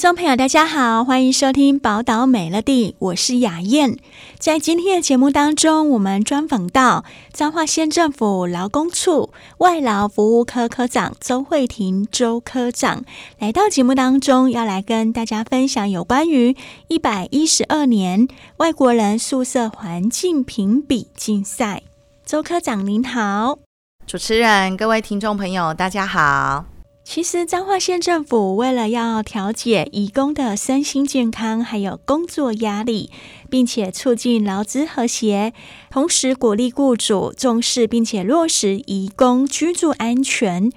众朋友，大家好，欢迎收听《宝岛美乐地》，我是雅燕。在今天的节目当中，我们专访到彰化县政府劳工处外劳服务科科长周慧婷周科长，来到节目当中，要来跟大家分享有关于一百一十二年外国人宿舍环境评比竞赛。周科长您好，主持人、各位听众朋友，大家好。其实，彰化县政府为了要调解移工的身心健康，还有工作压力，并且促进劳资和谐，同时鼓励雇主重视并且落实移工居住安全，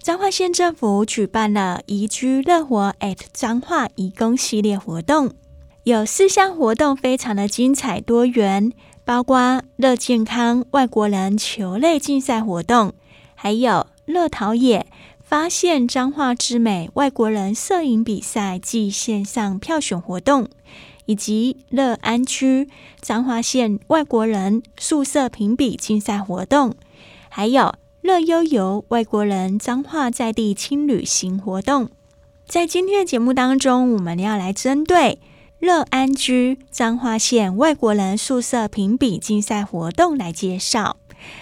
彰化县政府举办了“移居乐活 at 彰化移工”系列活动，有四项活动非常的精彩多元，包括乐健康外国人球类竞赛活动，还有乐陶冶。发现彰化之美外国人摄影比赛暨线上票选活动，以及乐安居彰化县外国人宿舍评比竞赛活动，还有乐悠游外国人彰化在地轻旅行活动。在今天的节目当中，我们要来针对乐安居彰化县外国人宿舍评比竞赛活动来介绍。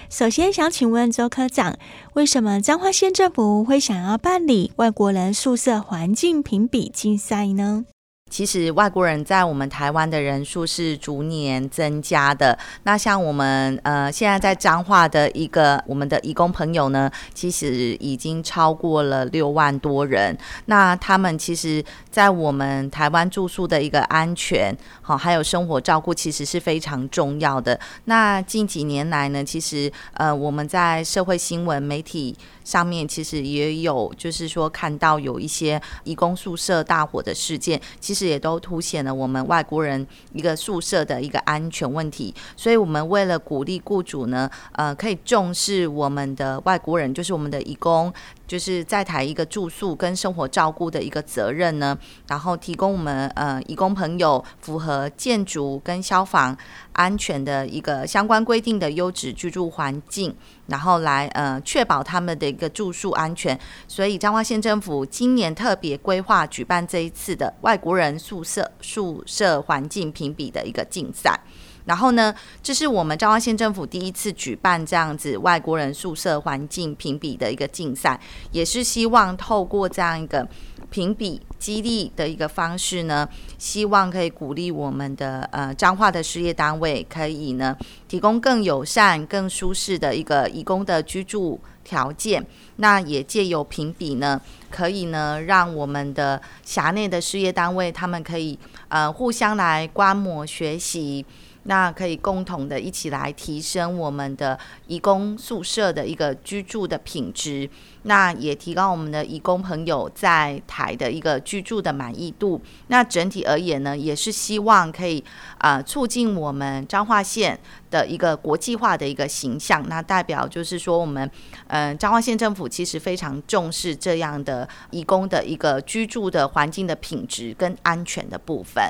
首先想请问周科长，为什么彰化县政府会想要办理外国人宿舍环境评比竞赛呢？其实外国人在我们台湾的人数是逐年增加的。那像我们呃现在在彰化的一个我们的义工朋友呢，其实已经超过了六万多人。那他们其实，在我们台湾住宿的一个安全，好还有生活照顾，其实是非常重要的。那近几年来呢，其实呃我们在社会新闻媒体。上面其实也有，就是说看到有一些义工宿舍大火的事件，其实也都凸显了我们外国人一个宿舍的一个安全问题。所以，我们为了鼓励雇主呢，呃，可以重视我们的外国人，就是我们的义工。就是在台一个住宿跟生活照顾的一个责任呢，然后提供我们呃义工朋友符合建筑跟消防安全的一个相关规定的优质居住环境，然后来呃确保他们的一个住宿安全。所以彰化县政府今年特别规划举办这一次的外国人宿舍宿舍环境评比的一个竞赛。然后呢，这是我们彰化县政府第一次举办这样子外国人宿舍环境评比的一个竞赛，也是希望透过这样一个评比激励的一个方式呢，希望可以鼓励我们的呃彰化的事业单位可以呢提供更友善、更舒适的一个移工的居住条件。那也借由评比呢，可以呢让我们的辖内的事业单位他们可以呃互相来观摩学习。那可以共同的一起来提升我们的移工宿舍的一个居住的品质，那也提高我们的移工朋友在台的一个居住的满意度。那整体而言呢，也是希望可以啊、促进我们彰化县的一个国际化的一个形象。那代表就是说，我们嗯彰化县政府其实非常重视这样的移工的一个居住的环境的品质跟安全的部分。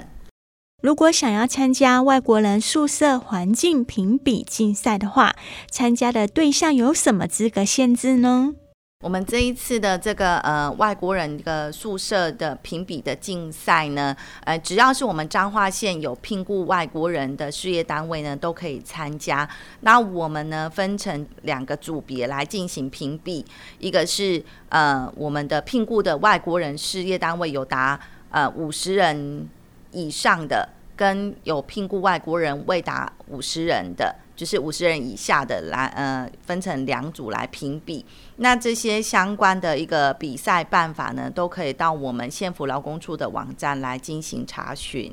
如果想要参加外国人宿舍环境评比竞赛的话，参加的对象有什么资格限制呢？我们这一次的这个呃外国人的宿舍的评比的竞赛呢，呃，只要是我们彰化县有聘雇外国人的事业单位呢，都可以参加。那我们呢分成两个组别来进行评比，一个是呃我们的聘雇的外国人事业单位有达呃五十人。以上的跟有聘雇外国人未达五十人的，就是五十人以下的来呃分成两组来评比。那这些相关的一个比赛办法呢，都可以到我们县府劳工处的网站来进行查询。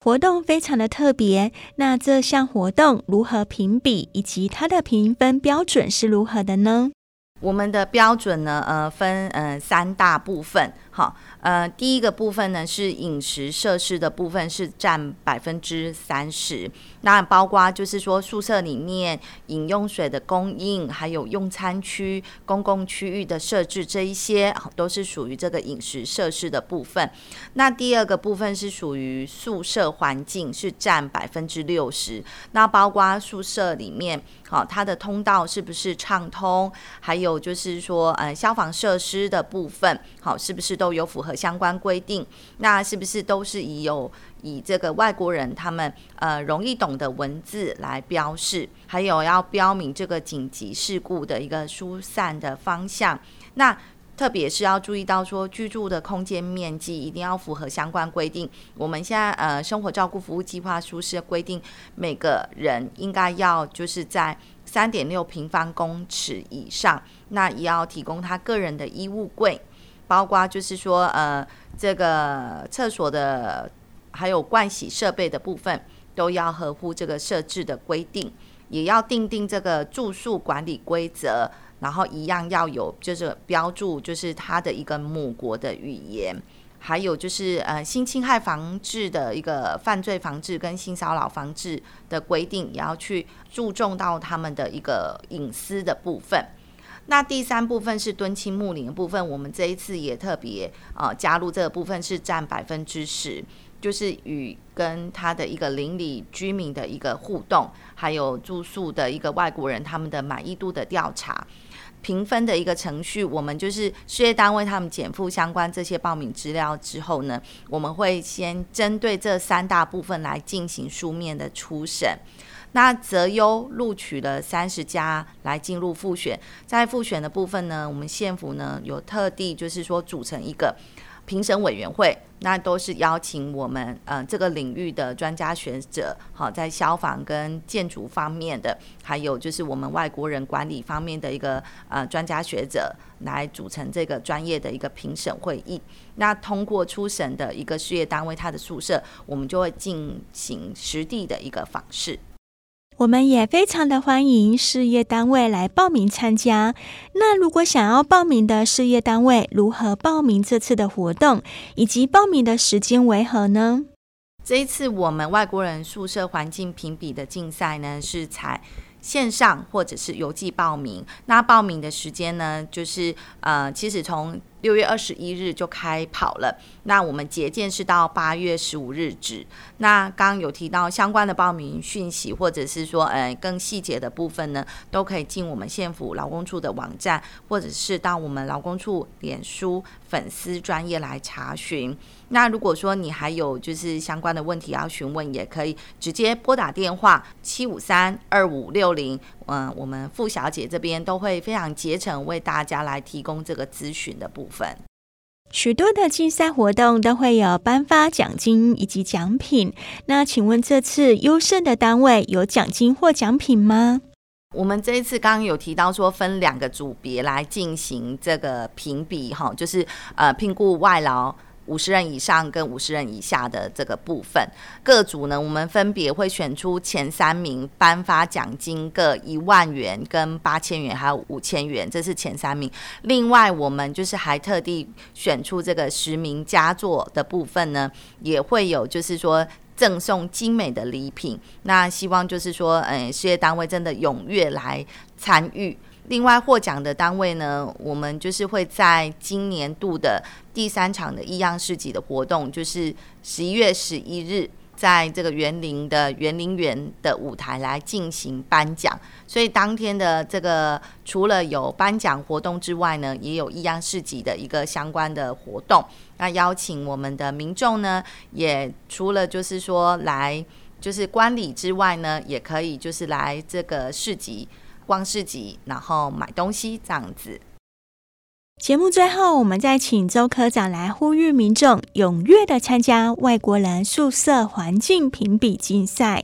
活动非常的特别，那这项活动如何评比，以及它的评分标准是如何的呢？我们的标准呢，呃，分呃三大部分。好，呃，第一个部分呢是饮食设施的部分是占百分之三十，那包括就是说宿舍里面饮用水的供应，还有用餐区、公共区域的设置，这一些都是属于这个饮食设施的部分。那第二个部分是属于宿舍环境，是占百分之六十，那包括宿舍里面。好，它的通道是不是畅通？还有就是说，呃，消防设施的部分，好，是不是都都有符合相关规定？那是不是都是以有以这个外国人他们呃容易懂的文字来标示？还有要标明这个紧急事故的一个疏散的方向？那特别是要注意到说，居住的空间面积一定要符合相关规定。我们现在呃生活照顾服务计划书是规定，每个人应该要就是在三点六平方公尺以上，那也要提供他个人的衣物柜，包括就是说呃这个厕所的还有盥洗设备的部分，都要合乎这个设置的规定，也要订定这个住宿管理规则。然后一样要有，就是标注，就是它的一个母国的语言，还有就是呃性侵害防治的一个犯罪防治跟性骚扰防治的规定，也要去注重到他们的一个隐私的部分。那第三部分是敦亲睦邻的部分，我们这一次也特别呃加入这个部分是占百分之十。就是与跟他的一个邻里居民的一个互动，还有住宿的一个外国人他们的满意度的调查，评分的一个程序，我们就是事业单位他们减负相关这些报名资料之后呢，我们会先针对这三大部分来进行书面的初审，那择优录取了三十家来进入复选，在复选的部分呢，我们县府呢有特地就是说组成一个。评审委员会，那都是邀请我们呃这个领域的专家学者，好，在消防跟建筑方面的，还有就是我们外国人管理方面的一个呃专家学者来组成这个专业的一个评审会议。那通过初审的一个事业单位，它的宿舍，我们就会进行实地的一个访视。我们也非常的欢迎事业单位来报名参加。那如果想要报名的事业单位，如何报名这次的活动，以及报名的时间为何呢？这一次我们外国人宿舍环境评比的竞赛呢，是采线上或者是邮寄报名。那报名的时间呢，就是呃，其实从六月二十一日就开跑了，那我们结件是到八月十五日止。那刚刚有提到相关的报名讯息，或者是说，呃，更细节的部分呢，都可以进我们县府劳工处的网站，或者是到我们劳工处脸书粉丝专业来查询。那如果说你还有就是相关的问题要询问，也可以直接拨打电话七五三二五六零，嗯，我们傅小姐这边都会非常竭诚为大家来提供这个咨询的部分。许多的竞赛活动都会有颁发奖金以及奖品。那请问这次优胜的单位有奖金或奖品吗？我们这一次刚刚有提到说分两个组别来进行这个评比，哈，就是呃聘雇外劳。五十人以上跟五十人以下的这个部分，各组呢，我们分别会选出前三名，颁发奖金各一万元、跟八千元，还有五千元，这是前三名。另外，我们就是还特地选出这个十名佳作的部分呢，也会有就是说赠送精美的礼品。那希望就是说，嗯，事业单位真的踊跃来参与。另外获奖的单位呢，我们就是会在今年度的第三场的异样市集的活动，就是十一月十一日，在这个园林的园林园的舞台来进行颁奖。所以当天的这个除了有颁奖活动之外呢，也有异样市集的一个相关的活动。那邀请我们的民众呢，也除了就是说来就是观礼之外呢，也可以就是来这个市集。逛市集，然后买东西这样子。节目最后，我们再请周科长来呼吁民众踊跃的参加外国人宿舍环境评比竞赛。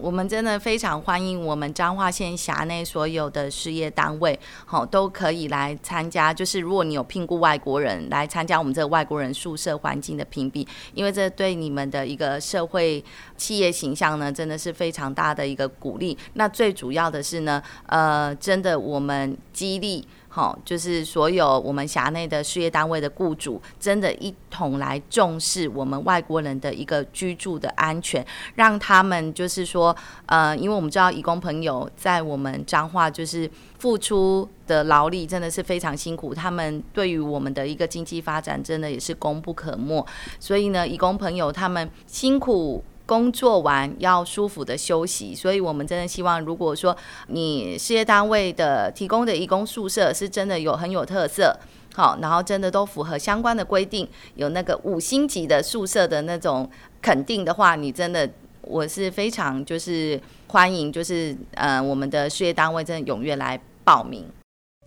我们真的非常欢迎我们彰化县辖内所有的事业单位，好，都可以来参加。就是如果你有聘雇外国人来参加我们这个外国人宿舍环境的评比，因为这对你们的一个社会企业形象呢，真的是非常大的一个鼓励。那最主要的是呢，呃，真的我们激励。好，就是所有我们辖内的事业单位的雇主，真的一同来重视我们外国人的一个居住的安全，让他们就是说，呃，因为我们知道义工朋友在我们彰化就是付出的劳力真的是非常辛苦，他们对于我们的一个经济发展真的也是功不可没，所以呢，义工朋友他们辛苦。工作完要舒服的休息，所以我们真的希望，如果说你事业单位的提供的义工宿舍是真的有很有特色，好，然后真的都符合相关的规定，有那个五星级的宿舍的那种肯定的话，你真的我是非常就是欢迎，就是呃我们的事业单位真的踊跃来报名。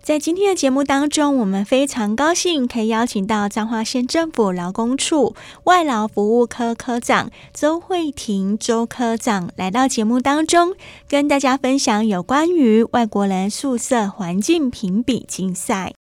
在今天的节目当中，我们非常高兴可以邀请到彰化县政府劳工处外劳服务科科长周慧婷周科长来到节目当中，跟大家分享有关于外国人宿舍环境评比竞赛。